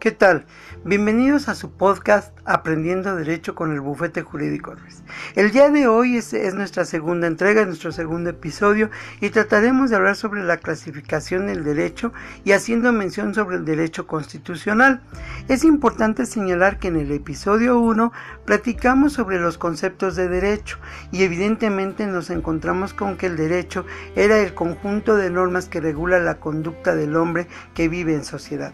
¿Qué tal? Bienvenidos a su podcast Aprendiendo Derecho con el Bufete Jurídico Ruiz. El día de hoy es, nuestra segunda entrega, nuestro segundo episodio y trataremos de hablar sobre la clasificación del derecho y haciendo mención sobre el derecho constitucional. Es importante señalar que en el episodio 1 platicamos sobre los conceptos de derecho y evidentemente nos encontramos con que el derecho era el conjunto de normas que regula la conducta del hombre que vive en sociedad.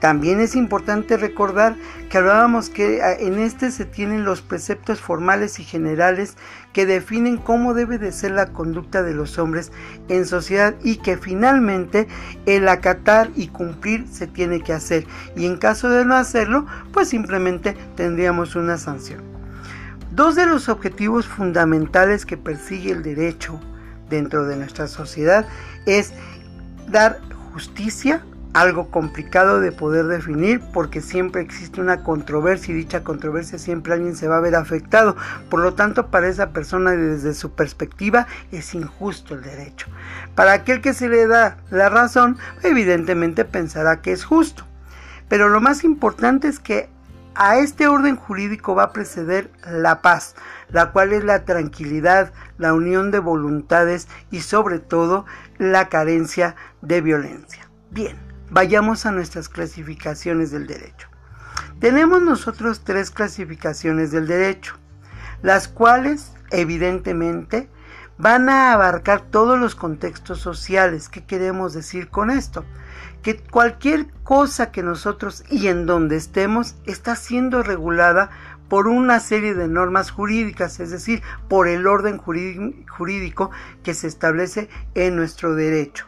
También es importante recordar que hablábamos que ah, en este se tienen los preceptos formales y generales que definen cómo debe de ser la conducta de los hombres en sociedad y que finalmente el acatar y cumplir se tiene que hacer y en caso de no hacerlo pues simplemente tendríamos una sanción. Dos de los objetivos fundamentales que persigue el derecho dentro de nuestra sociedad es dar justicia algo complicado de poder definir porque siempre existe una controversia y dicha controversia siempre alguien se va a ver afectado. Por lo tanto, para esa persona desde su perspectiva es injusto el derecho. Para aquel que se le da la razón, evidentemente pensará que es justo. Pero lo más importante es que a este orden jurídico va a preceder la paz, la cual es la tranquilidad, la unión de voluntades y sobre todo la carencia de violencia. Bien, Vayamos a nuestras clasificaciones del derecho. Tenemos nosotros tres clasificaciones del derecho, las cuales evidentemente van a abarcar todos los contextos sociales. ¿Qué queremos decir con esto? Que cualquier cosa que nosotros y en donde estemos está siendo regulada por una serie de normas jurídicas, es decir, por el orden jurídico que se establece en nuestro derecho.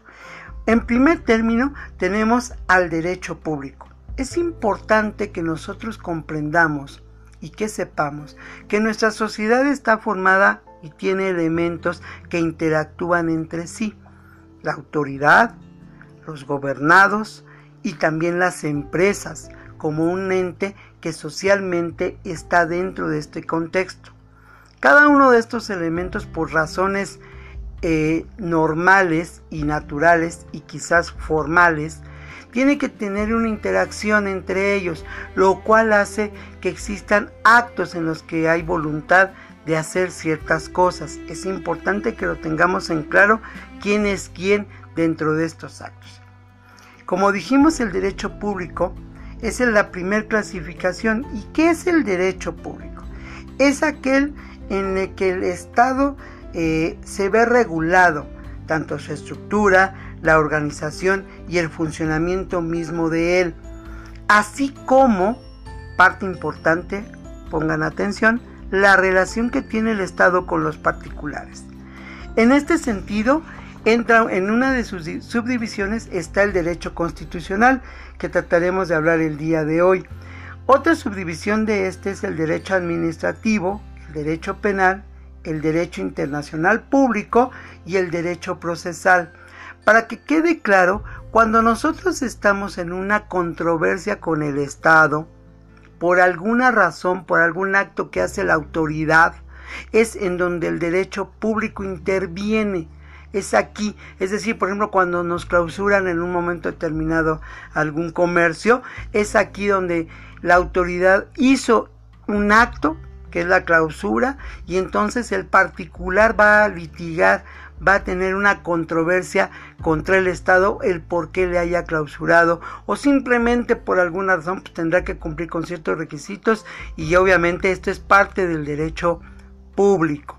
En primer término, tenemos al derecho público. Es importante que nosotros comprendamos y que sepamos que nuestra sociedad está formada y tiene elementos que interactúan entre sí. La autoridad, los gobernados y también las empresas como un ente que socialmente está dentro de este contexto. Cada uno de estos elementos por razones eh, normales y naturales y quizás formales, tiene que tener una interacción entre ellos, lo cual hace que existan actos en los que hay voluntad de hacer ciertas cosas. Es importante que lo tengamos en claro quién es quién dentro de estos actos. Como dijimos, el derecho público es la primera clasificación. ¿Y qué es el derecho público? Es aquel en el que el Estado eh, se ve regulado tanto su estructura, la organización y el funcionamiento mismo de él, así como, parte importante, pongan atención, la relación que tiene el Estado con los particulares. En este sentido, entra en una de sus subdivisiones está el derecho constitucional, que trataremos de hablar el día de hoy. Otra subdivisión de este es el derecho administrativo, el derecho penal el derecho internacional público y el derecho procesal. Para que quede claro, cuando nosotros estamos en una controversia con el Estado, por alguna razón, por algún acto que hace la autoridad, es en donde el derecho público interviene. Es aquí, es decir, por ejemplo, cuando nos clausuran en un momento determinado algún comercio, es aquí donde la autoridad hizo un acto que es la clausura, y entonces el particular va a litigar, va a tener una controversia contra el Estado el por qué le haya clausurado o simplemente por alguna razón pues, tendrá que cumplir con ciertos requisitos y obviamente esto es parte del derecho público.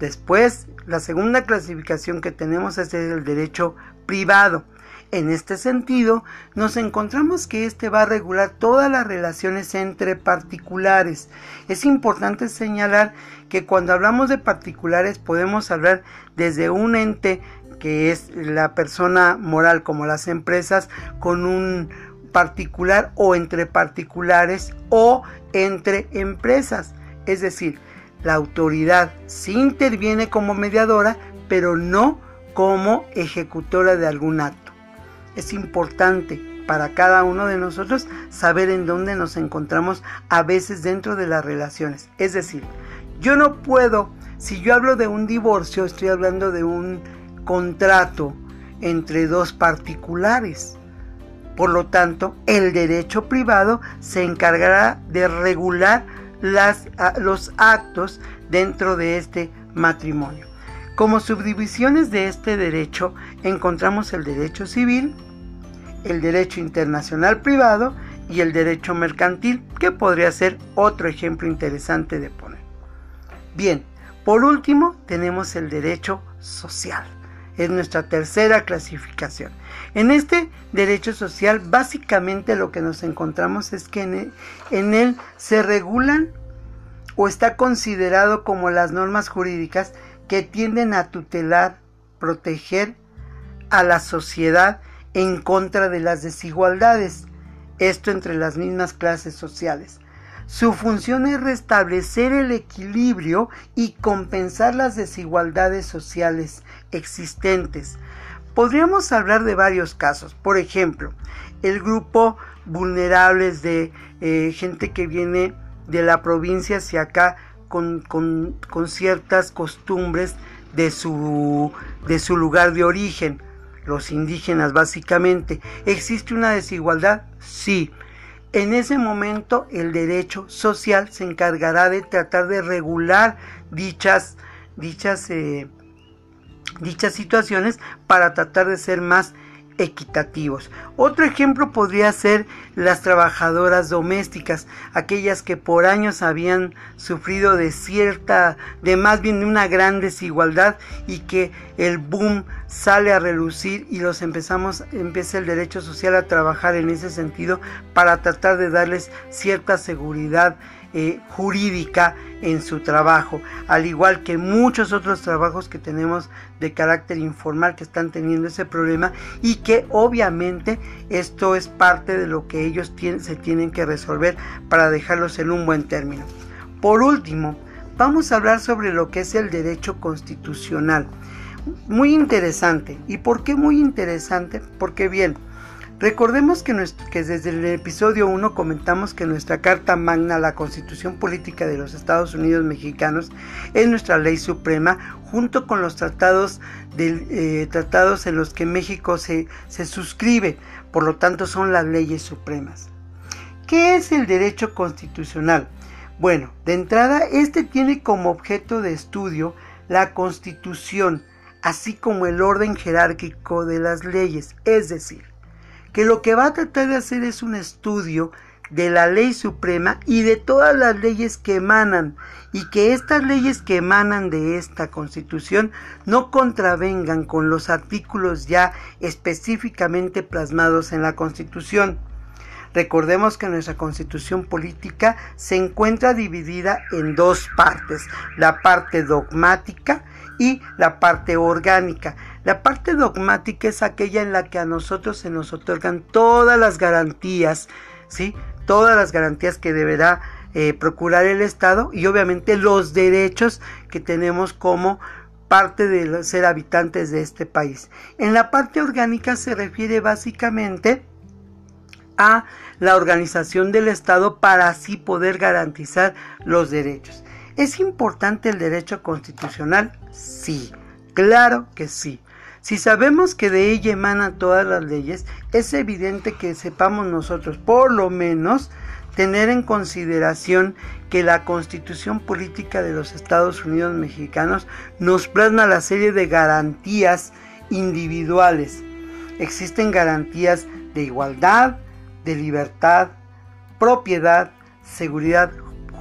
Después, la segunda clasificación que tenemos es el derecho privado. En este sentido, nos encontramos que este va a regular todas las relaciones entre particulares. Es importante señalar que cuando hablamos de particulares podemos hablar desde un ente que es la persona moral como las empresas con un particular o entre particulares o entre empresas. Es decir, la autoridad sí interviene como mediadora, pero no como ejecutora de algún acto es importante para cada uno de nosotros saber en dónde nos encontramos a veces dentro de las relaciones. Es decir, yo no puedo, si yo hablo de un divorcio, estoy hablando de un contrato entre dos particulares. Por lo tanto, el derecho privado se encargará de regular los actos dentro de este matrimonio. Como subdivisiones de este derecho encontramos el derecho civil, el derecho internacional privado y el derecho mercantil, que podría ser otro ejemplo interesante de poner. Bien, por último tenemos el derecho social. Es nuestra tercera clasificación. En este derecho social básicamente lo que nos encontramos es que en él, en él se regulan o está considerado como las normas jurídicas que tienden a tutelar, proteger a la sociedad en contra de las desigualdades, esto entre las mismas clases sociales. Su función es restablecer el equilibrio y compensar las desigualdades sociales existentes. Podríamos hablar de varios casos. Por ejemplo, el grupo vulnerables de eh, gente que viene de la provincia hacia acá con, ciertas costumbres de su, de su lugar de origen, los indígenas básicamente. ¿Existe una desigualdad? Sí. En ese momento el derecho social se encargará de tratar de regular dichas, dichas, eh, dichas situaciones para tratar de ser más equitativos. Otro ejemplo podría ser las trabajadoras domésticas, aquellas que por años habían sufrido de cierta, de más bien de una gran desigualdad y que el boom sale a relucir y los empezamos, empieza el derecho social a trabajar en ese sentido para tratar de darles cierta seguridad eh, jurídica en su trabajo, al igual que muchos otros trabajos que tenemos de carácter informal que están teniendo ese problema y que obviamente esto es parte de lo que ellos se tienen que resolver para dejarlos en un buen término. Por último, vamos a hablar sobre lo que es el derecho constitucional. Muy interesante. ¿Y por qué muy interesante? Porque bien, Recordemos que, desde el episodio 1 comentamos que nuestra Carta Magna, la Constitución Política de los Estados Unidos Mexicanos, es nuestra ley suprema, junto con los tratados, eh, tratados en los que México se, se suscribe, por lo tanto son las leyes supremas. ¿Qué es el derecho constitucional? Bueno, de entrada, este tiene como objeto de estudio la constitución, así como el orden jerárquico de las leyes, es decir, que lo que va a tratar de hacer es un estudio de la ley suprema y de todas las leyes que emanan y que estas leyes que emanan de esta constitución no contravengan con los artículos ya específicamente plasmados en la constitución. Recordemos que nuestra constitución política se encuentra dividida en dos partes, la parte dogmática y la parte orgánica. La parte dogmática es aquella en la que a nosotros se nos otorgan todas las garantías, ¿sí? Todas las garantías que deberá eh, procurar el Estado y obviamente los derechos que tenemos como parte de ser habitantes de este país. En la parte orgánica se refiere básicamente a la organización del Estado para así poder garantizar los derechos. ¿Es importante el derecho constitucional? Sí, claro que sí. Si sabemos que de ella emanan todas las leyes, es evidente que sepamos nosotros, por lo menos, tener en consideración que la constitución política de los Estados Unidos mexicanos nos plasma la serie de garantías individuales. Existen garantías de igualdad, de libertad, propiedad, seguridad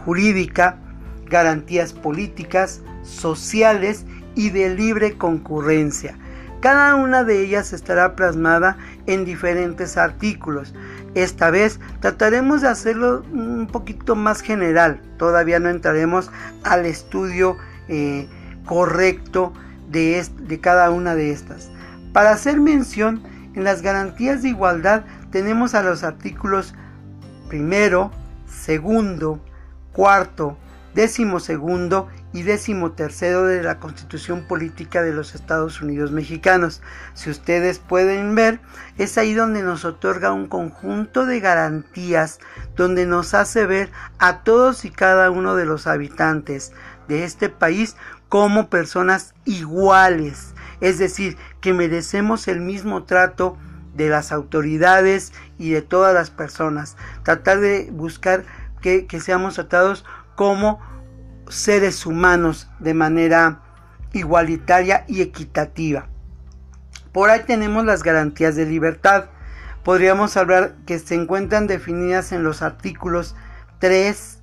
jurídica, garantías políticas, sociales y de libre concurrencia. Cada una de ellas estará plasmada en diferentes artículos. Esta vez trataremos de hacerlo un poquito más general. Todavía no entraremos al estudio eh, correcto de, de cada una de estas. Para hacer mención, en las garantías de igualdad tenemos a los artículos primero, segundo, cuarto, décimo segundo y décimo tercero de la Constitución Política de los Estados Unidos Mexicanos. Si ustedes pueden ver, es ahí donde nos otorga un conjunto de garantías, donde nos hace ver a todos y cada uno de los habitantes de este país como personas iguales, es decir, que merecemos el mismo trato de las autoridades y de todas las personas. Tratar de buscar que, que seamos tratados como seres humanos de manera igualitaria y equitativa. Por ahí tenemos las garantías de libertad. Podríamos hablar que se encuentran definidas en los artículos 3,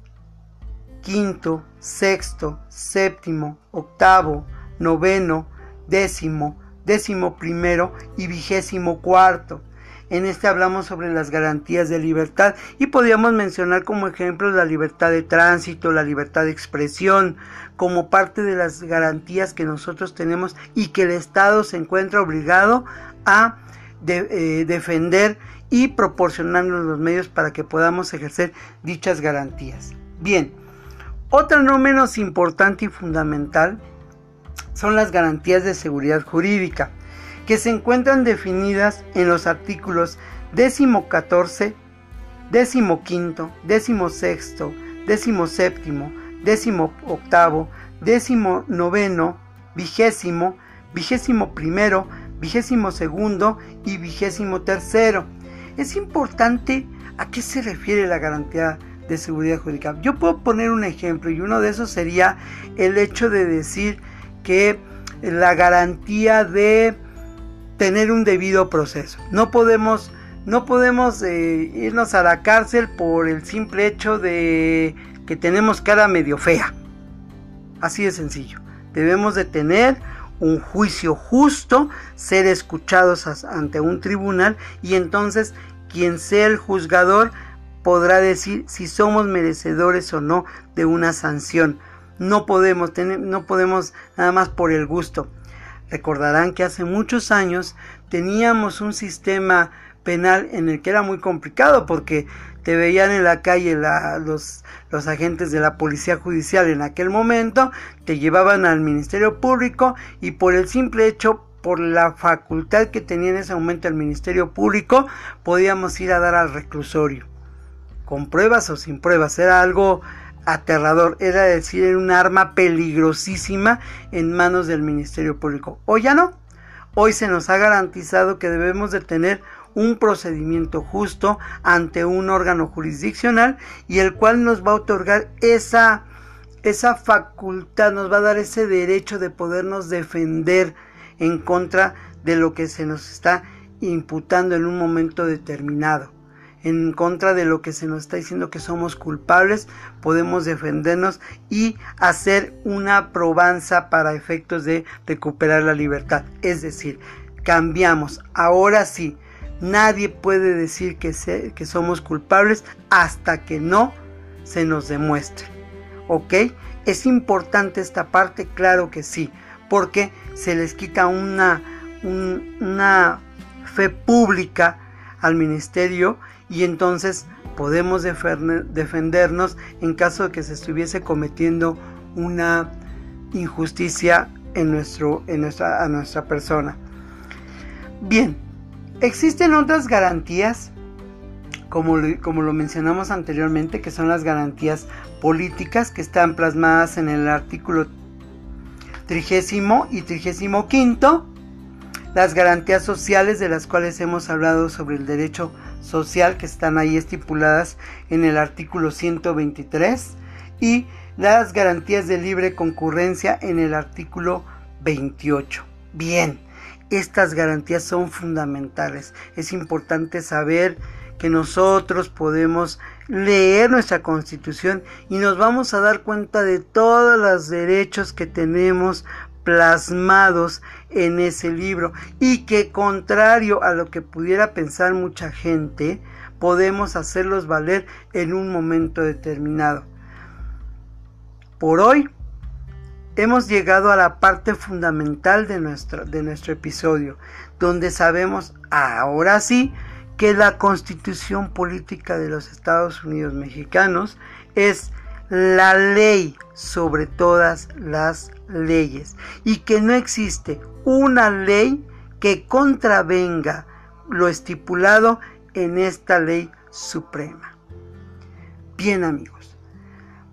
quinto, sexto, séptimo, octavo, noveno, décimo, décimo primero y vigésimo cuarto. En este hablamos sobre las garantías de libertad y podríamos mencionar como ejemplos la libertad de tránsito, la libertad de expresión, como parte de las garantías que nosotros tenemos y que el Estado se encuentra obligado a eh, defender y proporcionarnos los medios para que podamos ejercer dichas garantías. Bien, otra no menos importante y fundamental son las garantías de seguridad jurídica que se encuentran definidas en los artículos 14, 15, 16, 17, 18, 19, vigésimo, vigésimo primero, vigésimo segundo y vigésimo tercero. Es importante a qué se refiere la garantía de seguridad jurídica. Yo puedo poner un ejemplo y uno de esos sería el hecho de decir que la garantía de tener un debido proceso. No podemos, no podemos eh, irnos a la cárcel por el simple hecho de que tenemos cara medio fea. Así de sencillo. Debemos de tener un juicio justo, ser escuchados ante un tribunal y entonces quien sea el juzgador podrá decir si somos merecedores o no de una sanción. No podemos, tener, no podemos nada más por el gusto. Recordarán que hace muchos años teníamos un sistema penal en el que era muy complicado porque te veían en la calle los, los agentes de la policía judicial en aquel momento, te llevaban al Ministerio Público y por el simple hecho por la facultad que tenía en ese momento el Ministerio Público, podíamos ir a dar al reclusorio. Con pruebas o sin pruebas, era algo aterrador, era decir, era un arma peligrosísima en manos del Ministerio Público. Hoy ya no. Hoy se nos ha garantizado que debemos de tener un procedimiento justo ante un órgano jurisdiccional y el cual nos va a otorgar esa esa facultad, nos va a dar ese derecho de podernos defender en contra de lo que se nos está imputando en un momento determinado en contra de lo que se nos está diciendo que somos culpables, podemos defendernos y hacer una probanza para efectos de recuperar la libertad. Es decir, cambiamos. Ahora sí, nadie puede decir que, que somos culpables hasta que no se nos demuestre. ¿Ok? ¿Es importante esta parte? Claro que sí, porque se les quita una, una fe pública al ministerio y entonces podemos defendernos en caso de que se estuviese cometiendo una injusticia en nuestro, en nuestra, a nuestra persona. Bien, existen otras garantías, como, como lo mencionamos anteriormente, que son las garantías políticas que están plasmadas en el artículo trigésimo y trigésimo quinto, las garantías sociales de las cuales hemos hablado sobre el derecho social que están ahí estipuladas en el artículo 123 y las garantías de libre concurrencia en el artículo 28. Bien, estas garantías son fundamentales. Es importante saber que nosotros podemos leer nuestra constitución y nos vamos a dar cuenta de todos los derechos que tenemos plasmados en ese libro y que contrario a lo que pudiera pensar mucha gente, podemos hacerlos valer en un momento determinado. Por hoy hemos llegado a la parte fundamental de nuestro, de nuestro episodio, donde sabemos ahora sí que la constitución política de los Estados Unidos mexicanos es la ley sobre todas las leyes y que no existe una ley que contravenga lo estipulado en esta ley suprema. Bien amigos,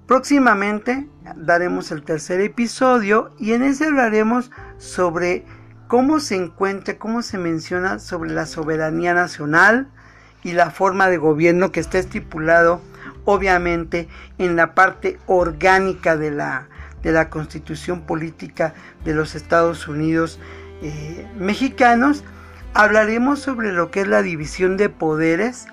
próximamente daremos el tercer episodio y en ese hablaremos sobre cómo se encuentra, cómo se menciona sobre la soberanía nacional y la forma de gobierno que está estipulado obviamente en la parte orgánica de la, de la constitución política de los Estados Unidos eh, mexicanos, hablaremos sobre lo que es la división de poderes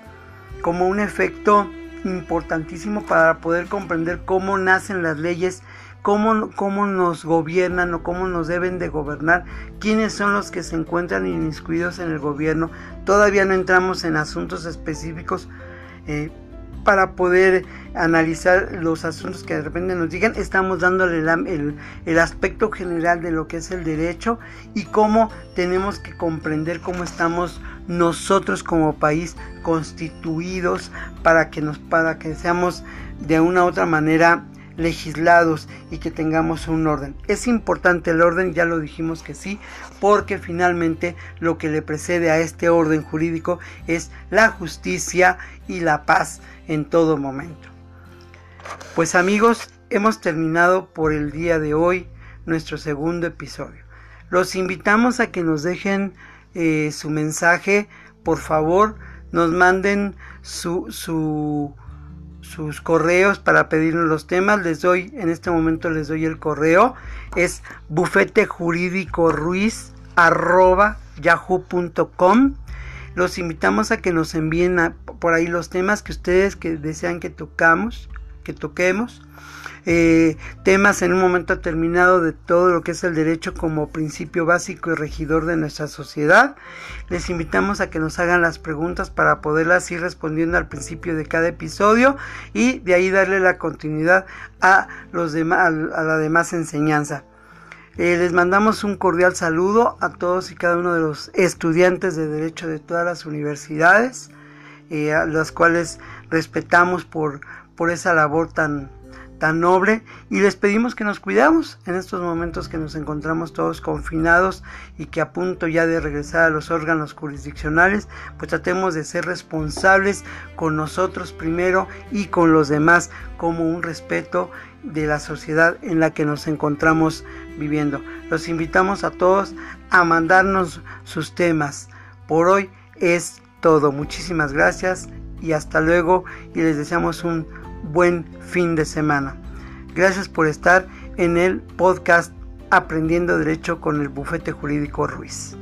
como un efecto importantísimo para poder comprender cómo nacen las leyes, cómo, cómo nos gobiernan o cómo nos deben de gobernar, quiénes son los que se encuentran inmiscuidos en el gobierno. Todavía no entramos en asuntos específicos. Eh, para poder analizar los asuntos que de repente nos digan, estamos dándole el, el, aspecto general de lo que es el derecho y cómo tenemos que comprender cómo estamos nosotros como país constituidos para que nos para que seamos de una u otra manera legislados y que tengamos un orden. Es importante el orden, ya lo dijimos que sí, porque finalmente lo que le precede a este orden jurídico es la justicia y la paz en todo momento. Pues amigos, hemos terminado por el día de hoy nuestro segundo episodio. Los invitamos a que nos dejen eh, su mensaje, por favor, nos manden su, su sus correos para pedirnos los temas. Les doy, en este momento les doy el correo. Es arroba yahoo.com. Los invitamos a que nos envíen por ahí los temas que ustedes que desean que tocamos, que toquemos. Eh, temas en un momento determinado de todo lo que es el derecho como principio básico y regidor de nuestra sociedad. Les invitamos a que nos hagan las preguntas para poderlas ir respondiendo al principio de cada episodio y de ahí darle la continuidad a, los a la demás enseñanza. Eh, les mandamos un cordial saludo a todos y cada uno de los estudiantes de Derecho de todas las universidades, eh, a las cuales respetamos por, por esa labor tan, tan noble. Y les pedimos que nos cuidamos en estos momentos que nos encontramos todos confinados y que a punto ya de regresar a los órganos jurisdiccionales, pues tratemos de ser responsables con nosotros primero y con los demás como un respeto de la sociedad en la que nos encontramos viviendo. Los invitamos a todos a mandarnos sus temas. Por hoy es todo. Muchísimas gracias y hasta luego y les deseamos un buen fin de semana. Gracias por estar en el podcast Aprendiendo Derecho con el Bufete Jurídico Ruiz.